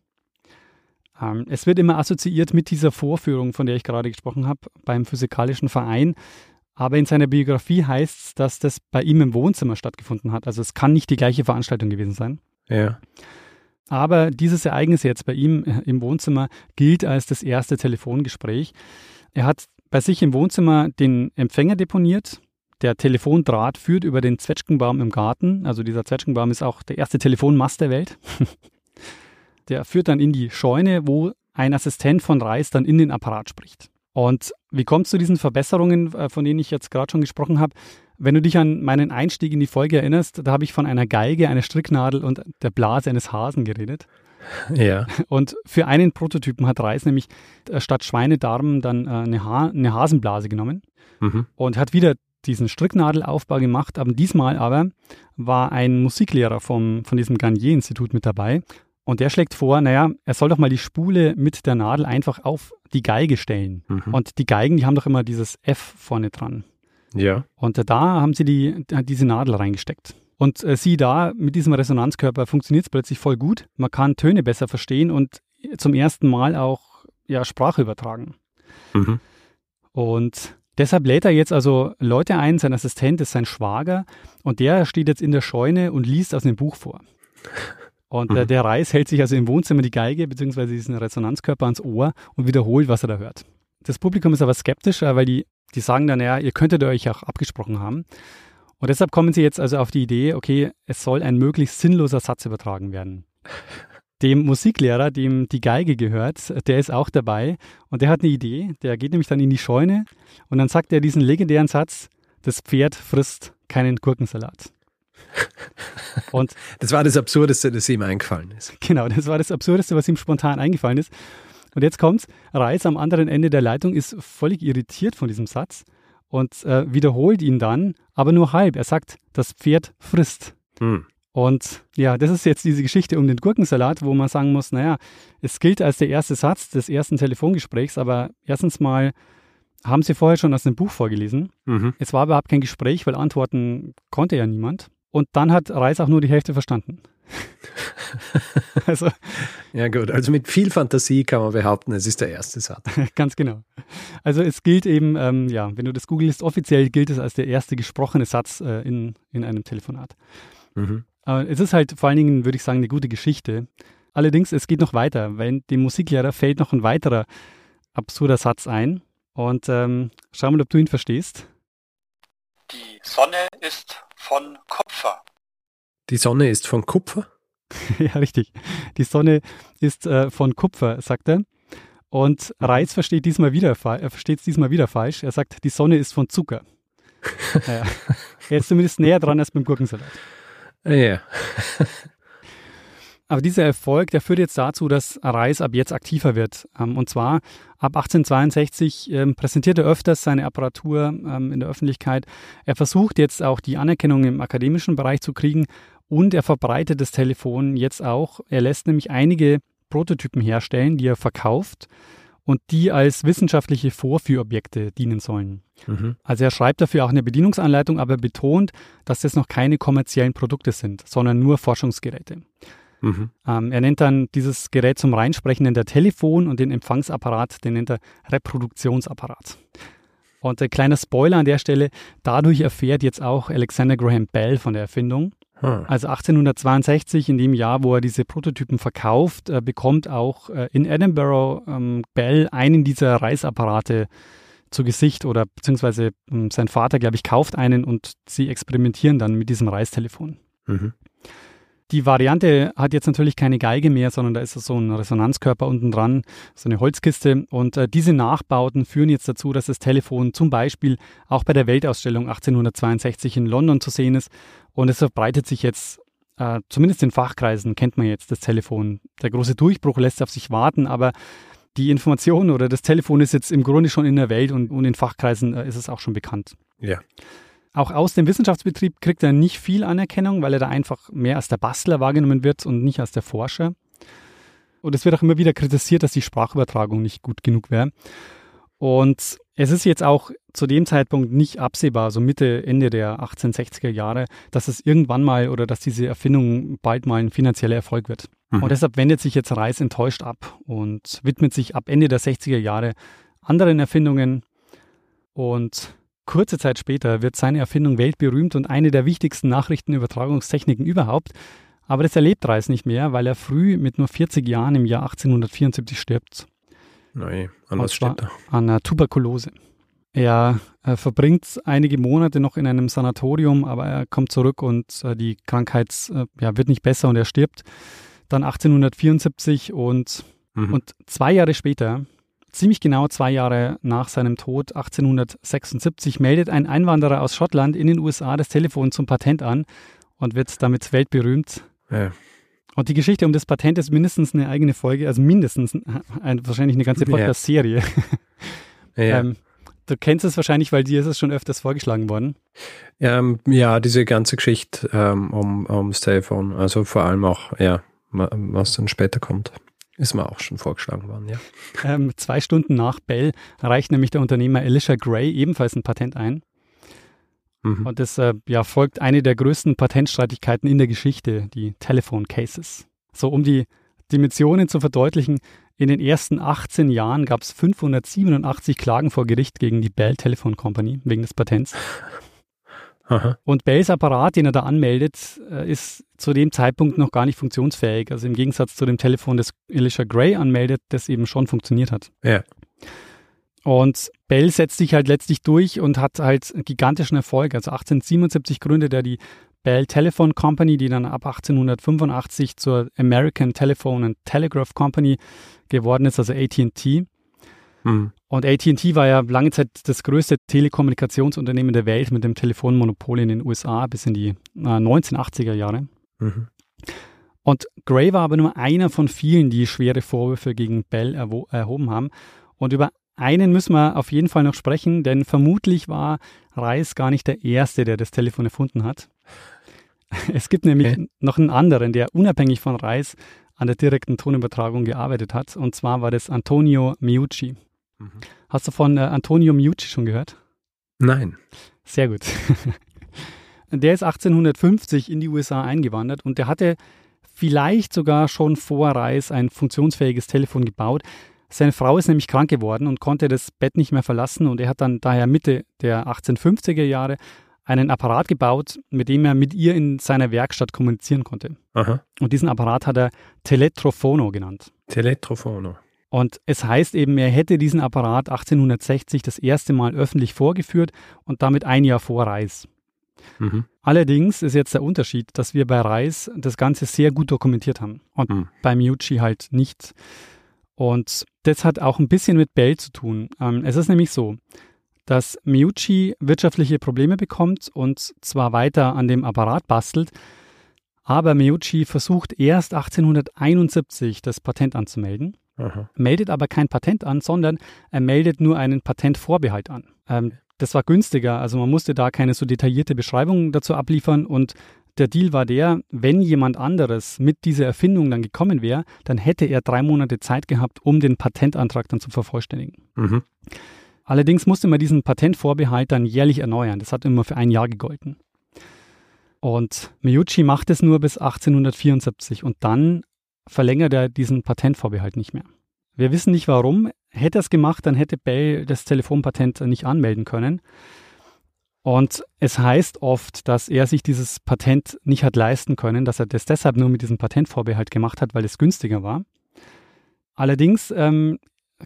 Ähm, es wird immer assoziiert mit dieser Vorführung, von der ich gerade gesprochen habe, beim Physikalischen Verein. Aber in seiner Biografie heißt es, dass das bei ihm im Wohnzimmer stattgefunden hat. Also es kann nicht die gleiche Veranstaltung gewesen sein. Ja. Aber dieses Ereignis jetzt bei ihm äh, im Wohnzimmer gilt als das erste Telefongespräch. Er hat bei sich im Wohnzimmer den Empfänger deponiert. Der Telefondraht führt über den Zwetschgenbaum im Garten. Also dieser Zwetschgenbaum ist auch der erste Telefonmast der Welt. Der führt dann in die Scheune, wo ein Assistent von Reis dann in den Apparat spricht. Und wie kommt es zu diesen Verbesserungen, äh, von denen ich jetzt gerade schon gesprochen habe? Wenn du dich an meinen Einstieg in die Folge erinnerst, da habe ich von einer Geige, einer Stricknadel und der Blase eines Hasen geredet. Ja. Und für einen Prototypen hat Reis nämlich äh, statt Schweinedarm dann äh, eine, ha eine Hasenblase genommen mhm. und hat wieder diesen Stricknadelaufbau gemacht. Aber diesmal aber war ein Musiklehrer vom, von diesem Garnier-Institut mit dabei und der schlägt vor, naja, er soll doch mal die Spule mit der Nadel einfach auf die Geige stellen. Mhm. Und die Geigen, die haben doch immer dieses F vorne dran. Ja. Und da haben sie die, diese Nadel reingesteckt. Und äh, sieh da, mit diesem Resonanzkörper funktioniert es plötzlich voll gut. Man kann Töne besser verstehen und zum ersten Mal auch ja, Sprache übertragen. Mhm. Und deshalb lädt er jetzt also Leute ein, sein Assistent ist sein Schwager und der steht jetzt in der Scheune und liest aus dem Buch vor. Und mhm. der Reis hält sich also im Wohnzimmer die Geige bzw. diesen Resonanzkörper ans Ohr und wiederholt, was er da hört. Das Publikum ist aber skeptisch, äh, weil die, die sagen dann, ja, ihr könntet euch auch abgesprochen haben. Und deshalb kommen sie jetzt also auf die Idee, okay, es soll ein möglichst sinnloser Satz übertragen werden. Dem Musiklehrer, dem die Geige gehört, der ist auch dabei und der hat eine Idee. Der geht nämlich dann in die Scheune und dann sagt er diesen legendären Satz, das Pferd frisst keinen Gurkensalat. Und das war das Absurdeste, das ihm eingefallen ist. Genau, das war das Absurdeste, was ihm spontan eingefallen ist. Und jetzt kommt's. Reis am anderen Ende der Leitung ist völlig irritiert von diesem Satz und äh, wiederholt ihn dann, aber nur halb. Er sagt, das Pferd frisst. Hm. Und ja, das ist jetzt diese Geschichte um den Gurkensalat, wo man sagen muss, naja, es gilt als der erste Satz des ersten Telefongesprächs, aber erstens mal haben Sie vorher schon aus dem Buch vorgelesen. Mhm. Es war überhaupt kein Gespräch, weil antworten konnte ja niemand. Und dann hat Reis auch nur die Hälfte verstanden. also, ja gut, also mit viel Fantasie kann man behaupten, es ist der erste Satz. Ganz genau. Also es gilt eben, ähm, ja, wenn du das googelst, offiziell gilt es als der erste gesprochene Satz äh, in, in einem Telefonat. Mhm. Aber es ist halt vor allen Dingen, würde ich sagen, eine gute Geschichte. Allerdings, es geht noch weiter, weil dem Musiklehrer fällt noch ein weiterer absurder Satz ein. Und ähm, schau mal, ob du ihn verstehst. Die Sonne ist von Kupfer. Die Sonne ist von Kupfer? ja, richtig. Die Sonne ist äh, von Kupfer, sagt er. Und Reis versteht diesmal wieder, er versteht es diesmal wieder falsch. Er sagt, die Sonne ist von Zucker. naja, er ist zumindest näher dran als beim Gurkensalat. Ja. Aber dieser Erfolg, der führt jetzt dazu, dass Reis ab jetzt aktiver wird. Ähm, und zwar ab 1862 ähm, präsentiert er öfters seine Apparatur ähm, in der Öffentlichkeit. Er versucht jetzt auch die Anerkennung im akademischen Bereich zu kriegen und er verbreitet das Telefon jetzt auch. Er lässt nämlich einige Prototypen herstellen, die er verkauft und die als wissenschaftliche Vorführobjekte dienen sollen. Mhm. Also er schreibt dafür auch eine Bedienungsanleitung, aber betont, dass das noch keine kommerziellen Produkte sind, sondern nur Forschungsgeräte. Mhm. Ähm, er nennt dann dieses Gerät zum Reinsprechen in der Telefon und den Empfangsapparat, den nennt er Reproduktionsapparat. Und ein kleiner Spoiler an der Stelle, dadurch erfährt jetzt auch Alexander Graham Bell von der Erfindung. Hm. Also 1862, in dem Jahr, wo er diese Prototypen verkauft, äh, bekommt auch äh, in Edinburgh ähm, Bell einen dieser Reisapparate zu Gesicht oder beziehungsweise ähm, sein Vater, glaube ich, kauft einen und sie experimentieren dann mit diesem Reistelefon. Mhm. Die Variante hat jetzt natürlich keine Geige mehr, sondern da ist so ein Resonanzkörper unten dran, so eine Holzkiste. Und äh, diese Nachbauten führen jetzt dazu, dass das Telefon zum Beispiel auch bei der Weltausstellung 1862 in London zu sehen ist. Und es verbreitet sich jetzt, äh, zumindest in Fachkreisen kennt man jetzt das Telefon. Der große Durchbruch lässt auf sich warten, aber die Information oder das Telefon ist jetzt im Grunde schon in der Welt und, und in Fachkreisen äh, ist es auch schon bekannt. Ja. Auch aus dem Wissenschaftsbetrieb kriegt er nicht viel Anerkennung, weil er da einfach mehr als der Bastler wahrgenommen wird und nicht als der Forscher. Und es wird auch immer wieder kritisiert, dass die Sprachübertragung nicht gut genug wäre. Und es ist jetzt auch zu dem Zeitpunkt nicht absehbar, so Mitte, Ende der 1860er Jahre, dass es irgendwann mal oder dass diese Erfindung bald mal ein finanzieller Erfolg wird. Mhm. Und deshalb wendet sich jetzt Reis enttäuscht ab und widmet sich ab Ende der 60er Jahre anderen Erfindungen. Und Kurze Zeit später wird seine Erfindung weltberühmt und eine der wichtigsten Nachrichtenübertragungstechniken überhaupt. Aber das erlebt Reis nicht mehr, weil er früh mit nur 40 Jahren im Jahr 1874 stirbt. Nein, an was steht da? An einer Tuberkulose. Er äh, verbringt einige Monate noch in einem Sanatorium, aber er kommt zurück und äh, die Krankheit äh, ja, wird nicht besser und er stirbt. Dann 1874 und, mhm. und zwei Jahre später Ziemlich genau zwei Jahre nach seinem Tod, 1876, meldet ein Einwanderer aus Schottland in den USA das Telefon zum Patent an und wird damit weltberühmt. Ja. Und die Geschichte um das Patent ist mindestens eine eigene Folge, also mindestens ein, wahrscheinlich eine ganze Podcast-Serie. Ja. ja. ähm, du kennst es wahrscheinlich, weil dir ist es schon öfters vorgeschlagen worden. Ähm, ja, diese ganze Geschichte ähm, um, ums Telefon, also vor allem auch, ja, was dann später kommt. Ist mir auch schon vorgeschlagen worden, ja. Ähm, zwei Stunden nach Bell reicht nämlich der Unternehmer Elisha Gray ebenfalls ein Patent ein. Mhm. Und das äh, ja, folgt eine der größten Patentstreitigkeiten in der Geschichte, die Telephone Cases. So, um die Dimensionen zu verdeutlichen, in den ersten 18 Jahren gab es 587 Klagen vor Gericht gegen die Bell Telephone Company wegen des Patents. Aha. Und Bells Apparat, den er da anmeldet, äh, ist zu dem Zeitpunkt noch gar nicht funktionsfähig. Also im Gegensatz zu dem Telefon, das Elisha Gray anmeldet, das eben schon funktioniert hat. Ja. Und Bell setzt sich halt letztlich durch und hat halt gigantischen Erfolg. Also 1877 gründet er die Bell Telephone Company, die dann ab 1885 zur American Telephone and Telegraph Company geworden ist, also AT&T. Mhm. Und ATT war ja lange Zeit das größte Telekommunikationsunternehmen der Welt mit dem Telefonmonopol in den USA bis in die äh, 1980er Jahre. Mhm. Und Gray war aber nur einer von vielen, die schwere Vorwürfe gegen Bell erhoben haben. Und über einen müssen wir auf jeden Fall noch sprechen, denn vermutlich war Reis gar nicht der Erste, der das Telefon erfunden hat. Es gibt nämlich okay. noch einen anderen, der unabhängig von Reis an der direkten Tonübertragung gearbeitet hat. Und zwar war das Antonio Miucci. Mhm. Hast du von äh, Antonio Miucci schon gehört? Nein. Sehr gut. der ist 1850 in die USA eingewandert und der hatte vielleicht sogar schon vor Reis ein funktionsfähiges Telefon gebaut. Seine Frau ist nämlich krank geworden und konnte das Bett nicht mehr verlassen und er hat dann daher Mitte der 1850er Jahre einen Apparat gebaut, mit dem er mit ihr in seiner Werkstatt kommunizieren konnte. Aha. Und diesen Apparat hat er Teletrofono genannt. Teletrofono. Und es heißt eben, er hätte diesen Apparat 1860 das erste Mal öffentlich vorgeführt und damit ein Jahr vor Reis. Mhm. Allerdings ist jetzt der Unterschied, dass wir bei Reis das Ganze sehr gut dokumentiert haben und mhm. bei Miucci halt nicht. Und das hat auch ein bisschen mit Bell zu tun. Ähm, es ist nämlich so, dass Miucci wirtschaftliche Probleme bekommt und zwar weiter an dem Apparat bastelt, aber Miucci versucht erst 1871 das Patent anzumelden, Aha. meldet aber kein Patent an, sondern er meldet nur einen Patentvorbehalt an. Ähm, das war günstiger, also man musste da keine so detaillierte Beschreibung dazu abliefern und der Deal war der, wenn jemand anderes mit dieser Erfindung dann gekommen wäre, dann hätte er drei Monate Zeit gehabt, um den Patentantrag dann zu vervollständigen. Mhm. Allerdings musste man diesen Patentvorbehalt dann jährlich erneuern. Das hat immer für ein Jahr gegolten. Und Miyuchi macht es nur bis 1874 und dann verlängert er diesen Patentvorbehalt nicht mehr. Wir wissen nicht warum. Hätte er es gemacht, dann hätte Bell das Telefonpatent nicht anmelden können. Und es heißt oft, dass er sich dieses Patent nicht hat leisten können, dass er das deshalb nur mit diesem Patentvorbehalt gemacht hat, weil es günstiger war. Allerdings ähm,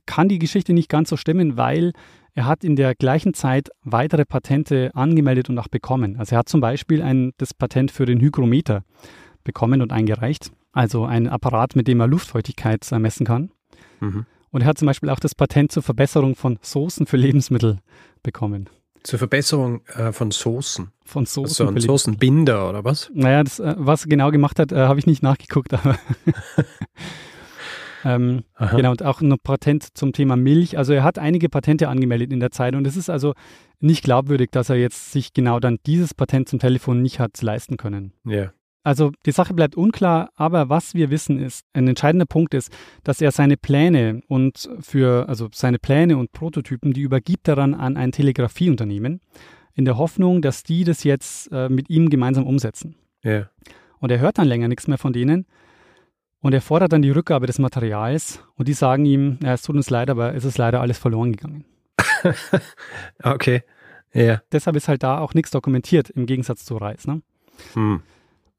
kann die Geschichte nicht ganz so stimmen, weil er hat in der gleichen Zeit weitere Patente angemeldet und auch bekommen. Also er hat zum Beispiel ein, das Patent für den Hygrometer bekommen und eingereicht. Also ein Apparat, mit dem er Luftfeuchtigkeit messen kann. Mhm. Und er hat zum Beispiel auch das Patent zur Verbesserung von Soßen für Lebensmittel bekommen. Zur Verbesserung äh, von Soßen? Von Soßen. Also ein Soßenbinder oder was? Naja, das, äh, was er genau gemacht hat, äh, habe ich nicht nachgeguckt, aber Ähm, genau, und auch ein Patent zum Thema Milch. Also er hat einige Patente angemeldet in der Zeit und es ist also nicht glaubwürdig, dass er jetzt sich genau dann dieses Patent zum Telefon nicht hat leisten können. Ja. Yeah. Also die Sache bleibt unklar, aber was wir wissen ist, ein entscheidender Punkt ist, dass er seine Pläne und für, also seine Pläne und Prototypen, die übergibt er dann an ein Telegrafieunternehmen, in der Hoffnung, dass die das jetzt äh, mit ihm gemeinsam umsetzen. Yeah. Und er hört dann länger nichts mehr von denen und er fordert dann die Rückgabe des Materials und die sagen ihm, ja, es tut uns leid, aber es ist leider alles verloren gegangen. okay. Ja. Yeah. Deshalb ist halt da auch nichts dokumentiert im Gegensatz zu Reis. Ne? Hm.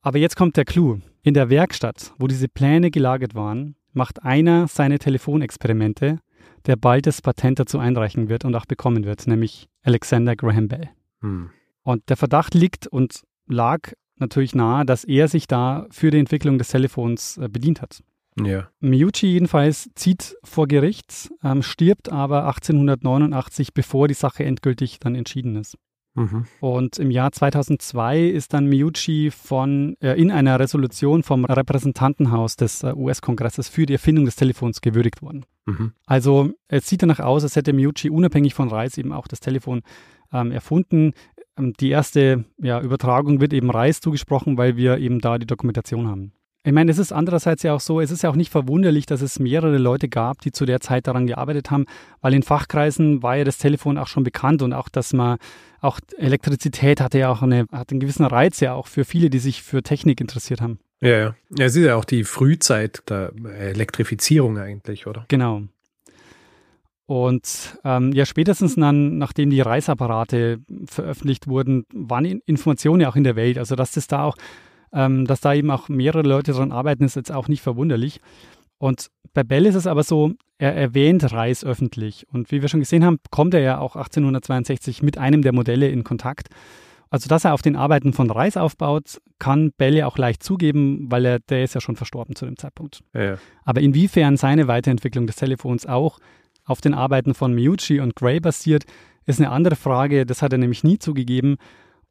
Aber jetzt kommt der Clou. In der Werkstatt, wo diese Pläne gelagert waren, macht einer seine Telefonexperimente, der bald das Patent dazu einreichen wird und auch bekommen wird, nämlich Alexander Graham Bell. Hm. Und der Verdacht liegt und lag natürlich nahe, dass er sich da für die Entwicklung des Telefons äh, bedient hat. Ja. Miyuchi jedenfalls zieht vor Gericht, ähm, stirbt aber 1889, bevor die Sache endgültig dann entschieden ist. Mhm. Und im Jahr 2002 ist dann Miyuchi von, äh, in einer Resolution vom Repräsentantenhaus des äh, US-Kongresses für die Erfindung des Telefons gewürdigt worden. Mhm. Also es sieht danach aus, als hätte Miyuchi unabhängig von Reis eben auch das Telefon ähm, erfunden. Ähm, die erste ja, Übertragung wird eben Reis zugesprochen, weil wir eben da die Dokumentation haben. Ich meine, es ist andererseits ja auch so, es ist ja auch nicht verwunderlich, dass es mehrere Leute gab, die zu der Zeit daran gearbeitet haben, weil in Fachkreisen war ja das Telefon auch schon bekannt und auch, dass man, auch Elektrizität hatte ja auch eine, hat einen gewissen Reiz ja auch für viele, die sich für Technik interessiert haben. Ja, ja. Ja, es ist ja auch die Frühzeit der Elektrifizierung eigentlich, oder? Genau. Und ähm, ja, spätestens dann, nachdem die Reisapparate veröffentlicht wurden, waren Informationen ja auch in der Welt. Also dass das da auch, ähm, dass da eben auch mehrere Leute dran arbeiten, ist jetzt auch nicht verwunderlich. Und bei Bell ist es aber so, er erwähnt Reis öffentlich. Und wie wir schon gesehen haben, kommt er ja auch 1862 mit einem der Modelle in Kontakt. Also, dass er auf den Arbeiten von Reis aufbaut, kann Bell ja auch leicht zugeben, weil er, der ist ja schon verstorben zu dem Zeitpunkt. Ja. Aber inwiefern seine Weiterentwicklung des Telefons auch auf den Arbeiten von Miyuchi und Gray basiert, ist eine andere Frage. Das hat er nämlich nie zugegeben.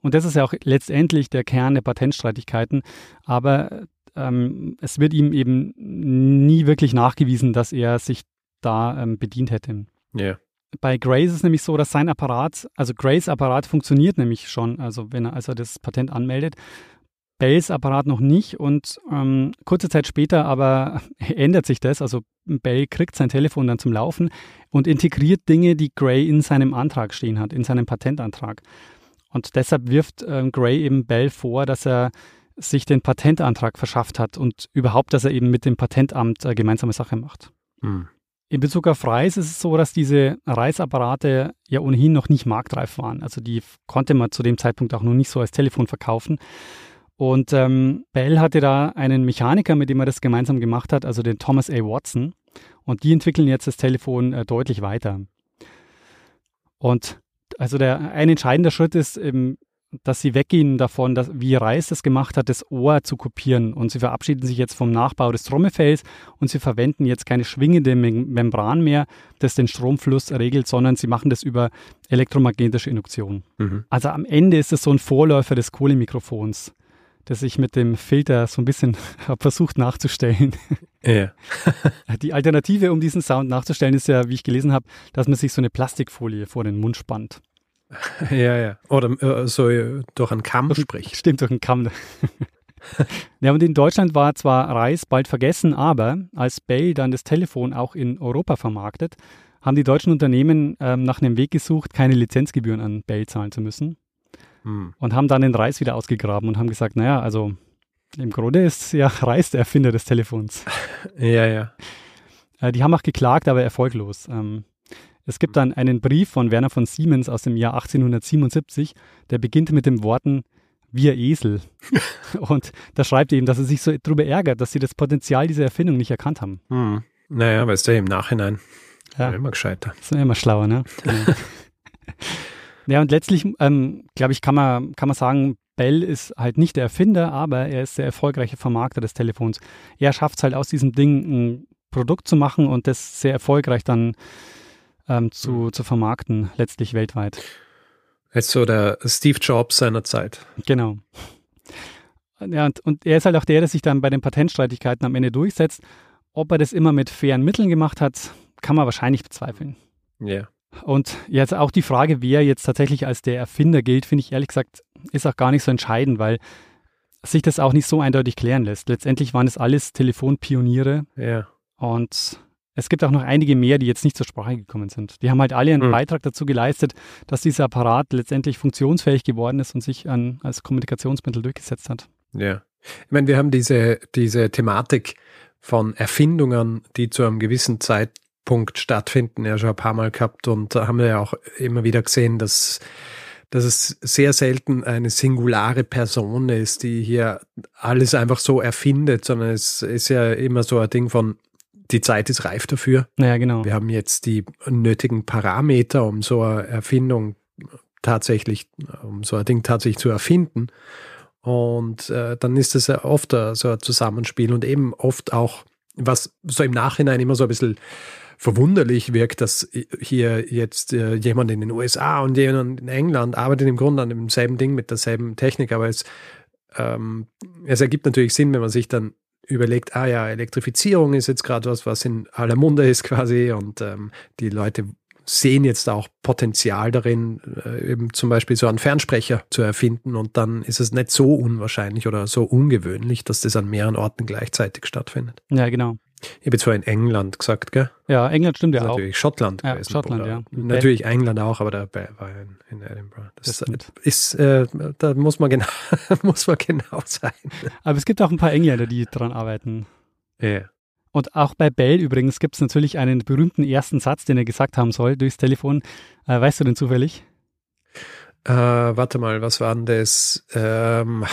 Und das ist ja auch letztendlich der Kern der Patentstreitigkeiten. Aber ähm, es wird ihm eben nie wirklich nachgewiesen, dass er sich da ähm, bedient hätte. Ja. bei Gray ist es nämlich so, dass sein Apparat, also Grays Apparat funktioniert nämlich schon, also wenn er, als er das Patent anmeldet. Bells Apparat noch nicht und ähm, kurze Zeit später aber ändert sich das. Also Bell kriegt sein Telefon dann zum Laufen und integriert Dinge, die Gray in seinem Antrag stehen hat, in seinem Patentantrag. Und deshalb wirft ähm, Gray eben Bell vor, dass er sich den Patentantrag verschafft hat und überhaupt, dass er eben mit dem Patentamt äh, gemeinsame Sache macht. Hm. In Bezug auf Reis ist es so, dass diese Reisapparate ja ohnehin noch nicht marktreif waren. Also die konnte man zu dem Zeitpunkt auch noch nicht so als Telefon verkaufen. Und ähm, Bell hatte da einen Mechaniker, mit dem er das gemeinsam gemacht hat, also den Thomas A. Watson. Und die entwickeln jetzt das Telefon äh, deutlich weiter. Und also der ein entscheidender Schritt ist eben, dass sie weggehen davon, dass, wie Reis das gemacht hat, das Ohr zu kopieren. Und sie verabschieden sich jetzt vom Nachbau des Trommelfells und sie verwenden jetzt keine schwingende Mem Membran mehr, das den Stromfluss regelt, sondern sie machen das über elektromagnetische Induktion. Mhm. Also am Ende ist es so ein Vorläufer des Kohlemikrofons, das ich mit dem Filter so ein bisschen versucht nachzustellen. Ja. Die Alternative, um diesen Sound nachzustellen, ist ja, wie ich gelesen habe, dass man sich so eine Plastikfolie vor den Mund spannt. Ja, ja. Oder äh, so durch einen Kamm spricht. Stimmt, durch einen Kamm. ja, und in Deutschland war zwar Reis bald vergessen, aber als Bell dann das Telefon auch in Europa vermarktet, haben die deutschen Unternehmen ähm, nach einem Weg gesucht, keine Lizenzgebühren an Bell zahlen zu müssen. Hm. Und haben dann den Reis wieder ausgegraben und haben gesagt, naja, also im Grunde ist ja Reis der Erfinder des Telefons. ja, ja. Äh, die haben auch geklagt, aber erfolglos. Ähm, es gibt dann einen Brief von Werner von Siemens aus dem Jahr 1877, der beginnt mit den Worten wir Esel. Und da schreibt er eben, dass er sich so darüber ärgert, dass sie das Potenzial dieser Erfindung nicht erkannt haben. Hm. Naja, weißt du, im Nachhinein ja. immer gescheiter. Sind immer schlauer, ne? ja. ja, und letztlich, ähm, glaube ich, kann man, kann man sagen, Bell ist halt nicht der Erfinder, aber er ist der erfolgreiche Vermarkter des Telefons. Er schafft es halt aus diesem Ding ein Produkt zu machen und das sehr erfolgreich dann ähm, zu, mhm. zu vermarkten, letztlich weltweit. Jetzt so der Steve Jobs seiner Zeit. Genau. Ja, und, und er ist halt auch der, der sich dann bei den Patentstreitigkeiten am Ende durchsetzt. Ob er das immer mit fairen Mitteln gemacht hat, kann man wahrscheinlich bezweifeln. Ja. Yeah. Und jetzt auch die Frage, wer jetzt tatsächlich als der Erfinder gilt, finde ich ehrlich gesagt, ist auch gar nicht so entscheidend, weil sich das auch nicht so eindeutig klären lässt. Letztendlich waren es alles Telefonpioniere. Ja. Und es gibt auch noch einige mehr, die jetzt nicht zur Sprache gekommen sind. Die haben halt alle einen mhm. Beitrag dazu geleistet, dass dieser Apparat letztendlich funktionsfähig geworden ist und sich an, als Kommunikationsmittel durchgesetzt hat. Ja. Ich meine, wir haben diese, diese Thematik von Erfindungen, die zu einem gewissen Zeitpunkt stattfinden, ja schon ein paar Mal gehabt und da haben wir ja auch immer wieder gesehen, dass dass es sehr selten eine singulare Person ist, die hier alles einfach so erfindet, sondern es ist ja immer so ein Ding von, die Zeit ist reif dafür. Ja, genau. Wir haben jetzt die nötigen Parameter, um so eine Erfindung tatsächlich, um so ein Ding tatsächlich zu erfinden. Und äh, dann ist das ja oft uh, so ein Zusammenspiel und eben oft auch, was so im Nachhinein immer so ein bisschen verwunderlich wirkt, dass hier jetzt äh, jemand in den USA und jemand in England arbeitet im Grunde an demselben Ding mit derselben Technik, aber es, ähm, es ergibt natürlich Sinn, wenn man sich dann überlegt, ah ja, Elektrifizierung ist jetzt gerade was, was in aller Munde ist quasi und ähm, die Leute sehen jetzt auch Potenzial darin, äh, eben zum Beispiel so einen Fernsprecher zu erfinden und dann ist es nicht so unwahrscheinlich oder so ungewöhnlich, dass das an mehreren Orten gleichzeitig stattfindet. Ja, genau. Ich habe jetzt vorhin England gesagt, gell? Ja, England stimmt ja auch. Natürlich Schottland ja, gewesen. Schottland, ja. Natürlich England auch, aber da war in, in Edinburgh. Das, das ist, äh, da muss man genau, muss man genau sein. Aber es gibt auch ein paar Engländer, die daran arbeiten. Ja. Yeah. Und auch bei Bell übrigens gibt es natürlich einen berühmten ersten Satz, den er gesagt haben soll durchs Telefon. Äh, weißt du den zufällig? Äh, warte mal, was war denn das? Ähm,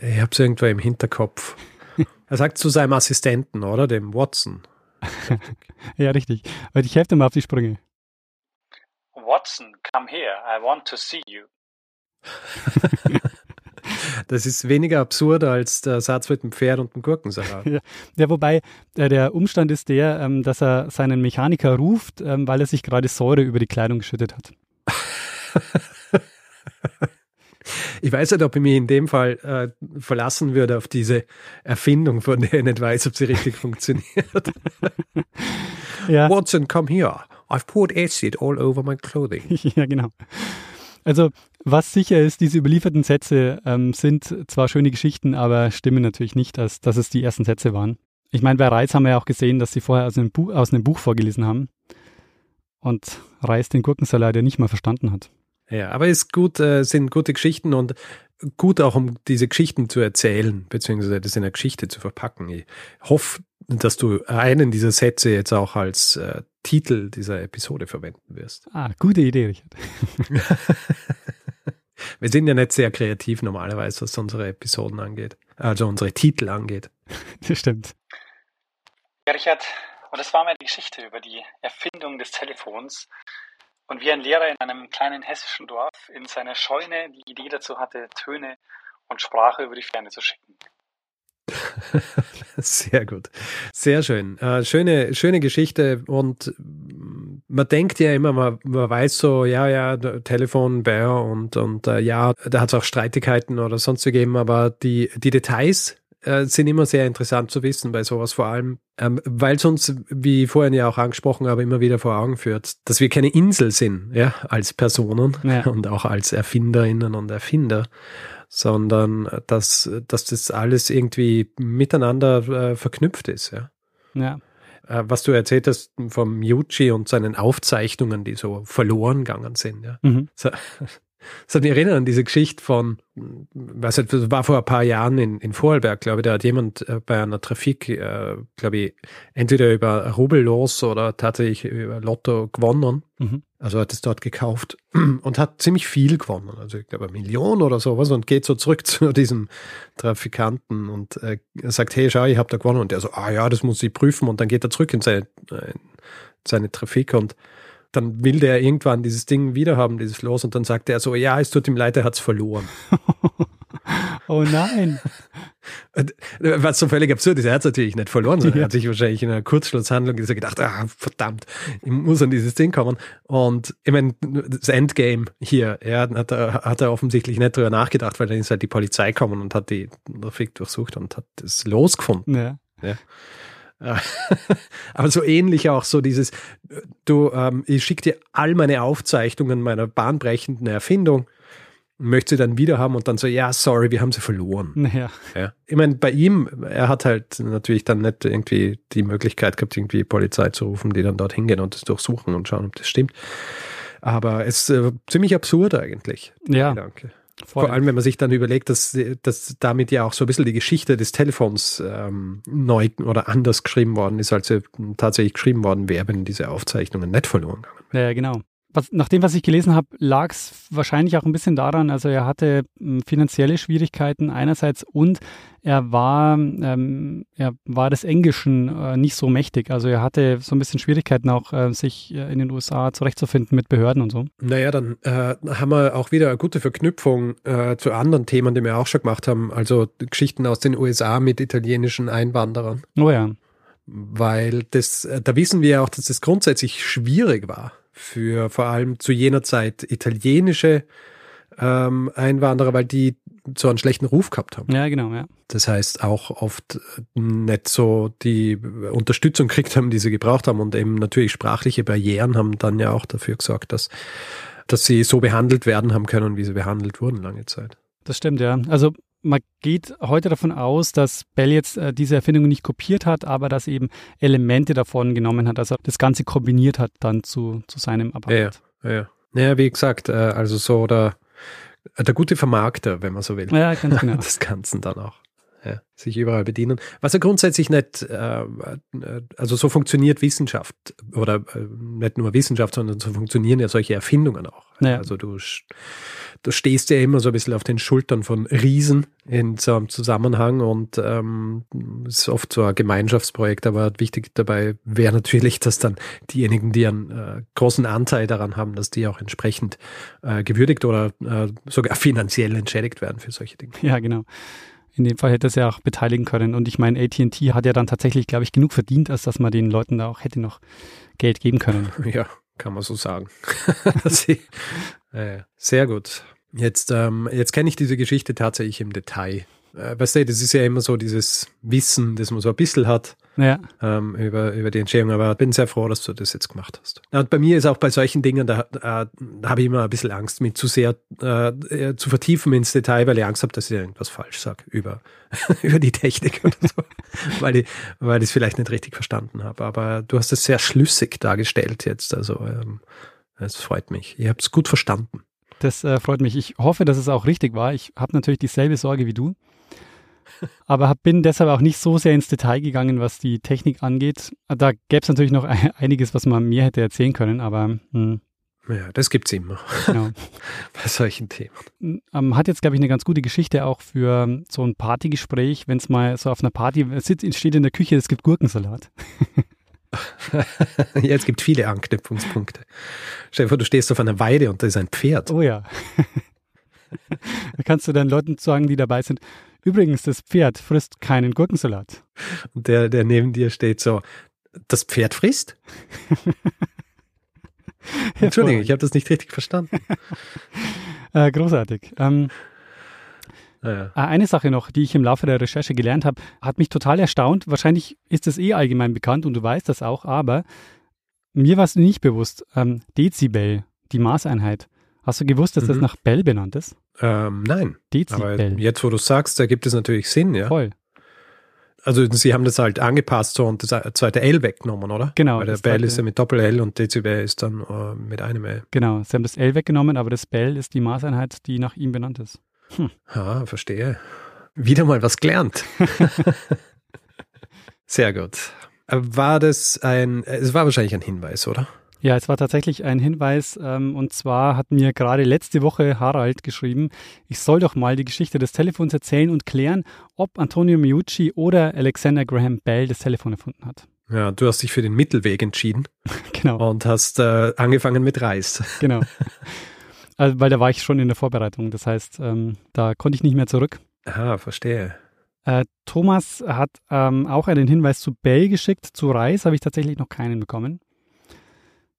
ich habe es irgendwo im Hinterkopf. Er sagt zu seinem Assistenten, oder? Dem Watson. ja, richtig. Aber ich helfe dir mal auf die Sprünge. Watson, come here. I want to see you. das ist weniger absurd als der Satz mit dem Pferd und dem Gurkensalat. Ja, ja wobei äh, der Umstand ist der, ähm, dass er seinen Mechaniker ruft, ähm, weil er sich gerade Säure über die Kleidung geschüttet hat. Ich weiß nicht, ob ich mich in dem Fall äh, verlassen würde auf diese Erfindung, von der ich nicht weiß, ob sie richtig funktioniert. ja. Watson, come here. I've poured acid all over my clothing. ja, genau. Also, was sicher ist, diese überlieferten Sätze ähm, sind zwar schöne Geschichten, aber stimmen natürlich nicht, dass, dass es die ersten Sätze waren. Ich meine, bei Reis haben wir ja auch gesehen, dass sie vorher aus einem, Buch, aus einem Buch vorgelesen haben und Reis den Gurkensalat ja nicht mal verstanden hat. Ja, aber es ist gut, äh, sind gute Geschichten und gut auch, um diese Geschichten zu erzählen, beziehungsweise das in eine Geschichte zu verpacken. Ich hoffe, dass du einen dieser Sätze jetzt auch als äh, Titel dieser Episode verwenden wirst. Ah, gute Idee, Richard. Wir sind ja nicht sehr kreativ normalerweise, was unsere Episoden angeht, also unsere Titel angeht. Das stimmt. Ja, Richard, und das war meine Geschichte über die Erfindung des Telefons und wie ein Lehrer in einem kleinen hessischen Dorf in seiner Scheune die Idee dazu hatte, Töne und Sprache über die Ferne zu schicken. Sehr gut. Sehr schön. Äh, schöne, schöne Geschichte und man denkt ja immer, man, man weiß so, ja, ja, Telefon, Bär und, und äh, ja, da hat es auch Streitigkeiten oder sonst gegeben, aber die, die Details äh, sind immer sehr interessant zu wissen bei sowas vor allem, ähm, weil es uns, wie vorhin ja auch angesprochen habe, immer wieder vor Augen führt, dass wir keine Insel sind, ja, als Personen ja. und auch als Erfinderinnen und Erfinder, sondern dass, dass das alles irgendwie miteinander äh, verknüpft ist, ja. Ja. Äh, was du erzählt hast vom Yuji und seinen Aufzeichnungen, die so verloren gegangen sind, ja. Mhm. So, das hat mich erinnert an diese Geschichte von, das war vor ein paar Jahren in, in Vorarlberg, glaube ich, da hat jemand äh, bei einer Trafik, äh, glaube ich, entweder über Rubellos oder tatsächlich über Lotto gewonnen. Mhm. Also hat es dort gekauft und hat ziemlich viel gewonnen. Also ich glaube eine Million oder sowas und geht so zurück zu diesem Trafikanten und äh, sagt, hey, schau, ich habe da gewonnen. Und der so, ah ja, das muss ich prüfen. Und dann geht er zurück in seine, in seine Trafik und dann will der irgendwann dieses Ding wiederhaben, dieses Los, und dann sagt er so, ja, es tut ihm leid, er hat es verloren. oh nein. Was so völlig absurd ist, er hat es natürlich nicht verloren, sondern ja. er hat sich wahrscheinlich in einer Kurzschlusshandlung gedacht, ah, verdammt, ich muss an dieses Ding kommen. Und ich meine, das Endgame hier, ja, hat er, hat er offensichtlich nicht drüber nachgedacht, weil dann ist halt die Polizei gekommen und hat die Trafik durchsucht und hat das losgefunden. Ja. ja. Aber so ähnlich auch so dieses, du, ähm, ich schicke dir all meine Aufzeichnungen meiner bahnbrechenden Erfindung, möchte sie dann wieder haben und dann so, ja, sorry, wir haben sie verloren. Naja. Ja. Ich meine, bei ihm, er hat halt natürlich dann nicht irgendwie die Möglichkeit gehabt, irgendwie Polizei zu rufen, die dann dort hingehen und das durchsuchen und schauen, ob das stimmt. Aber es ist äh, ziemlich absurd eigentlich. Ja. Gedanke. Vor allem, wenn man sich dann überlegt, dass, dass damit ja auch so ein bisschen die Geschichte des Telefons ähm, neu oder anders geschrieben worden ist, als sie tatsächlich geschrieben worden wäre, wenn diese Aufzeichnungen nicht verloren gegangen wären. Ja, genau was, nach dem, was ich gelesen habe, lag es wahrscheinlich auch ein bisschen daran, also er hatte hm, finanzielle Schwierigkeiten einerseits und er war, ähm, er war des Englischen äh, nicht so mächtig. Also er hatte so ein bisschen Schwierigkeiten auch, äh, sich äh, in den USA zurechtzufinden mit Behörden und so. Naja, dann äh, haben wir auch wieder eine gute Verknüpfung äh, zu anderen Themen, die wir auch schon gemacht haben. Also Geschichten aus den USA mit italienischen Einwanderern. Oh ja. Weil das, da wissen wir ja auch, dass das grundsätzlich schwierig war für vor allem zu jener Zeit italienische ähm, Einwanderer, weil die so einen schlechten Ruf gehabt haben. Ja, genau, ja. Das heißt, auch oft nicht so die Unterstützung gekriegt haben, die sie gebraucht haben und eben natürlich sprachliche Barrieren haben dann ja auch dafür gesorgt, dass, dass sie so behandelt werden haben können, wie sie behandelt wurden lange Zeit. Das stimmt, ja. Also man geht heute davon aus, dass Bell jetzt äh, diese Erfindung nicht kopiert hat, aber dass eben Elemente davon genommen hat, also das Ganze kombiniert hat dann zu, zu seinem Apparat. Ja, ja. Naja, wie gesagt, äh, also so der, der gute Vermarkter, wenn man so will. Ja, ganz genau. des Ganzen dann auch. Ja, sich überall bedienen. Was ja grundsätzlich nicht, äh, also so funktioniert Wissenschaft oder äh, nicht nur Wissenschaft, sondern so funktionieren ja solche Erfindungen auch. Ja. Also du du stehst ja immer so ein bisschen auf den Schultern von Riesen in so einem Zusammenhang und ähm, ist oft so ein Gemeinschaftsprojekt, aber wichtig dabei wäre natürlich, dass dann diejenigen, die einen äh, großen Anteil daran haben, dass die auch entsprechend äh, gewürdigt oder äh, sogar finanziell entschädigt werden für solche Dinge. Ja, genau. In dem Fall hätte es ja auch beteiligen können. Und ich meine, ATT hat ja dann tatsächlich, glaube ich, genug verdient, als dass man den Leuten da auch hätte noch Geld geben können. Ja, kann man so sagen. Äh, sehr gut. Jetzt, ähm, jetzt kenne ich diese Geschichte tatsächlich im Detail. Äh, weißt du, das ist ja immer so dieses Wissen, das man so ein bisschen hat Ja. ähm, über, über die Entstehung. Aber ich bin sehr froh, dass du das jetzt gemacht hast. Und bei mir ist auch bei solchen Dingen, da, da, da habe ich immer ein bisschen Angst, mich zu sehr äh, zu vertiefen ins Detail, weil ich Angst habe, dass ich irgendwas falsch sage über, über die Technik oder so, weil ich, weil ich es vielleicht nicht richtig verstanden habe. Aber du hast es sehr schlüssig dargestellt jetzt. Also ähm, es freut mich. Ihr habt es gut verstanden. Das äh, freut mich. Ich hoffe, dass es auch richtig war. Ich habe natürlich dieselbe Sorge wie du. Aber bin deshalb auch nicht so sehr ins Detail gegangen, was die Technik angeht. Da gäbe es natürlich noch einiges, was man mir hätte erzählen können, aber hm, Ja, das gibt's immer genau. bei solchen Themen. ähm, hat jetzt, glaube ich, eine ganz gute Geschichte auch für so ein Partygespräch, wenn es mal so auf einer Party sitzt, steht in der Küche, es gibt Gurkensalat. ja, es gibt viele Anknüpfungspunkte. Stell dir vor, du stehst auf einer Weide und da ist ein Pferd. Oh ja. da kannst du dann Leuten sagen, die dabei sind, übrigens, das Pferd frisst keinen Gurkensalat. Und der, der neben dir steht so, das Pferd frisst? Entschuldigung, ich habe das nicht richtig verstanden. Äh, großartig. Ähm, Naja. Äh, Eine Sache noch, die ich im Laufe der Recherche gelernt habe, hat mich total erstaunt. Wahrscheinlich ist es eh allgemein bekannt und du weißt das auch, aber mir war es nicht bewusst. Ähm, Dezibel, die Maßeinheit. Hast du gewusst, dass das Mhm. nach Bell benannt ist? Ähm, nein, aber Dezibel. jetzt, wo du sagst, da gibt es natürlich Sinn, ja. Voll. Also sie haben das halt angepasst so und das zweite L weggenommen, oder? Genau, Weil der das Bell ist ja mit Doppel-L und Dezibel ist dann äh, mit einem L. Genau. Sie haben das L weggenommen, aber das Bell ist die Maßeinheit, die nach ihm benannt ist. Ah, verstehe. Wieder mal was gelernt. Sehr gut. Äh, War das ein, äh, es war wahrscheinlich ein Hinweis, oder? Ja, es war tatsächlich ein Hinweis. Ähm, und zwar hat mir gerade letzte Woche Harald geschrieben, ich soll doch mal die Geschichte des Telefons erzählen und klären, ob Antonio Meucci oder Alexander Graham Bell das Telefon erfunden hat. Ja, du hast dich für den Mittelweg entschieden Genau, und hast äh, angefangen mit Reis. genau. Also, weil da war ich schon in der Vorbereitung. Das heißt, ähm, da konnte ich nicht mehr zurück. Ah, verstehe. Äh, Thomas hat ähm, auch einen Hinweis zu Bell geschickt. Zu Reis habe ich tatsächlich noch keinen bekommen.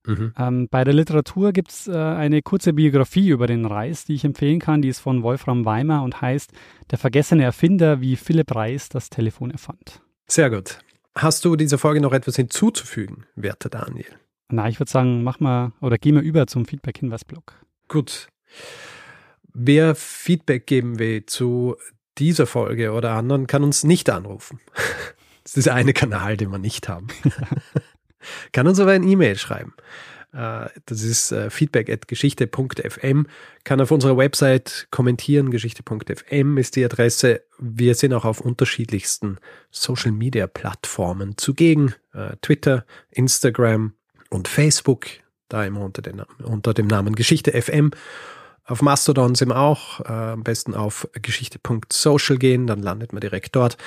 Mhm. Ähm, bei der Literatur gibt es äh, eine kurze Biografie über den Reis, die ich empfehlen kann. Die ist von Wolfram Weimer und heißt Der vergessene Erfinder, wie Philipp Reis das Telefon erfand. Sehr gut. Hast du dieser Folge noch etwas hinzuzufügen, werter Daniel? Na, ich würde sagen, mach mal oder geh mal über zum Feedback-Hinweis-Blog. Gut. Wer Feedback geben will zu dieser Folge oder anderen, kann uns nicht anrufen. Das ist der eine Kanal, den wir nicht haben. kann uns aber ein E-Mail schreiben. Äh, Das ist äh, feedback.geschichte.fm. Kann auf unserer Website kommentieren. Geschichte.fm ist die Adresse. Wir sind auch auf unterschiedlichsten Social Media Plattformen zugegen. Äh, Twitter, Instagram und Facebook. Da immer unter, unter dem Namen Geschichte FM. Auf Mastodon sind wir auch. Äh, am besten auf geschichte.social gehen, dann landet man direkt dort.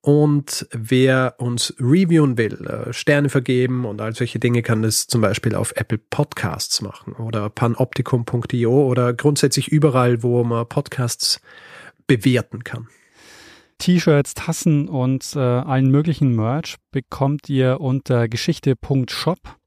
Und wer uns reviewen will, äh, Sterne vergeben und all solche Dinge, kann das zum Beispiel auf Apple Podcasts machen oder panoptikum.io oder grundsätzlich überall, wo man Podcasts bewerten kann. T-Shirts, Tassen und äh, allen möglichen Merch bekommt ihr unter geschichte.shop.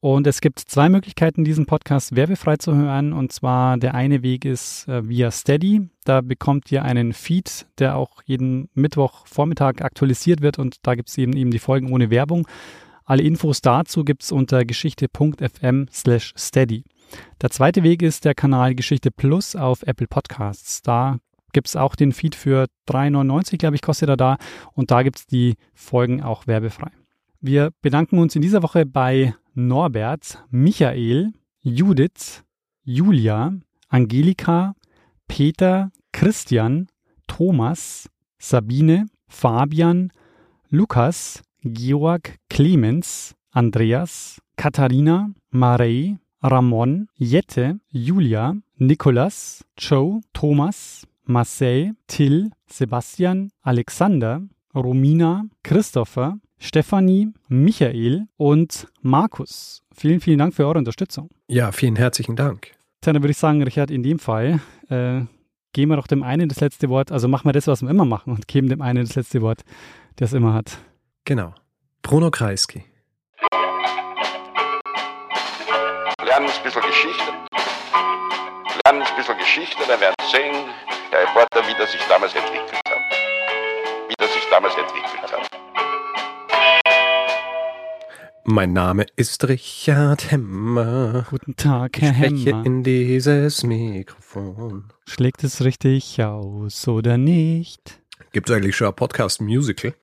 Und es gibt zwei Möglichkeiten, diesen Podcast werbefrei zu hören. Und zwar der eine Weg ist äh, via Steady. Da bekommt ihr einen Feed, der auch jeden Mittwochvormittag aktualisiert wird. Und da gibt es eben, eben die Folgen ohne Werbung. Alle Infos dazu gibt es unter geschichte.fm slash steady. Der zweite Weg ist der Kanal Geschichte Plus auf Apple Podcasts. Da gibt es auch den Feed für 3,99, glaube ich, kostet er da. Und da gibt es die Folgen auch werbefrei. Wir bedanken uns in dieser Woche bei Norbert, Michael, Judith, Julia, Angelika, Peter, Christian, Thomas, Sabine, Fabian, Lukas, Georg, Clemens, Andreas, Katharina, Marei, Ramon, Jette, Julia, Nikolas, Joe, Thomas, Marcel, Till, Sebastian, Alexander, Romina, Christopher, Stefanie, Michael und Markus. Vielen, vielen Dank für eure Unterstützung. Ja, vielen herzlichen Dank. Tja, dann würde ich sagen, Richard, in dem Fall äh, geben wir doch dem einen das letzte Wort. Also machen wir das, was wir immer machen und geben dem einen das letzte Wort, der es immer hat. Genau. Bruno Kreisky. Lernen ein bisschen Geschichte. Lernen ein bisschen Geschichte, dann werden Sie sehen, der Reporter, wie das sich damals entwickelt hat. damals entwickelt hat. Mein Name ist Richard Hemmer. Guten Tag, Herr ich spreche Hemmer. in dieses Mikrofon. Schlägt es richtig aus oder nicht? Gibt es eigentlich schon ein Podcast-Musical?